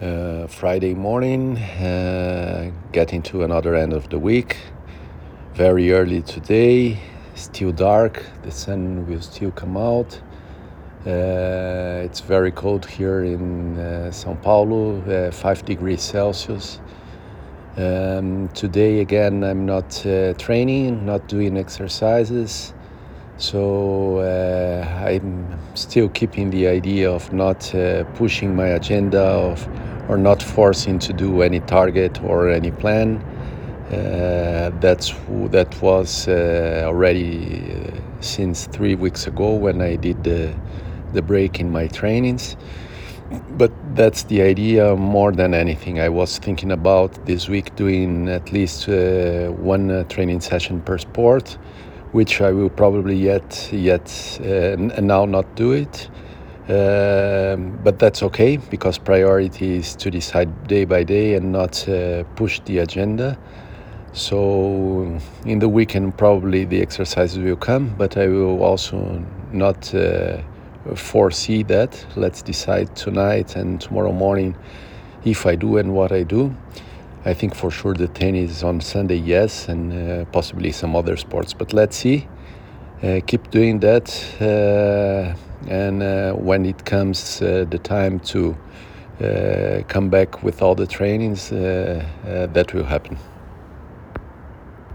Uh, Friday morning, uh, getting to another end of the week. Very early today, still dark. The sun will still come out. Uh, it's very cold here in uh, São Paulo, uh, 5 degrees Celsius. Um, today, again, I'm not uh, training, not doing exercises. So uh, I'm still keeping the idea of not uh, pushing my agenda of, or not forcing to do any target or any plan. Uh, that's that was uh, already uh, since three weeks ago when I did the the break in my trainings. But that's the idea more than anything. I was thinking about this week doing at least uh, one training session per sport which I will probably yet yet uh, now not do it. Um, but that's okay because priority is to decide day by day and not uh, push the agenda. So in the weekend probably the exercises will come, but I will also not uh, foresee that. Let's decide tonight and tomorrow morning if I do and what I do. I think for sure the tennis on Sunday, yes, and uh, possibly some other sports. But let's see. Uh, keep doing that, uh, and when it comes the time to come back with all the trainings, that will happen.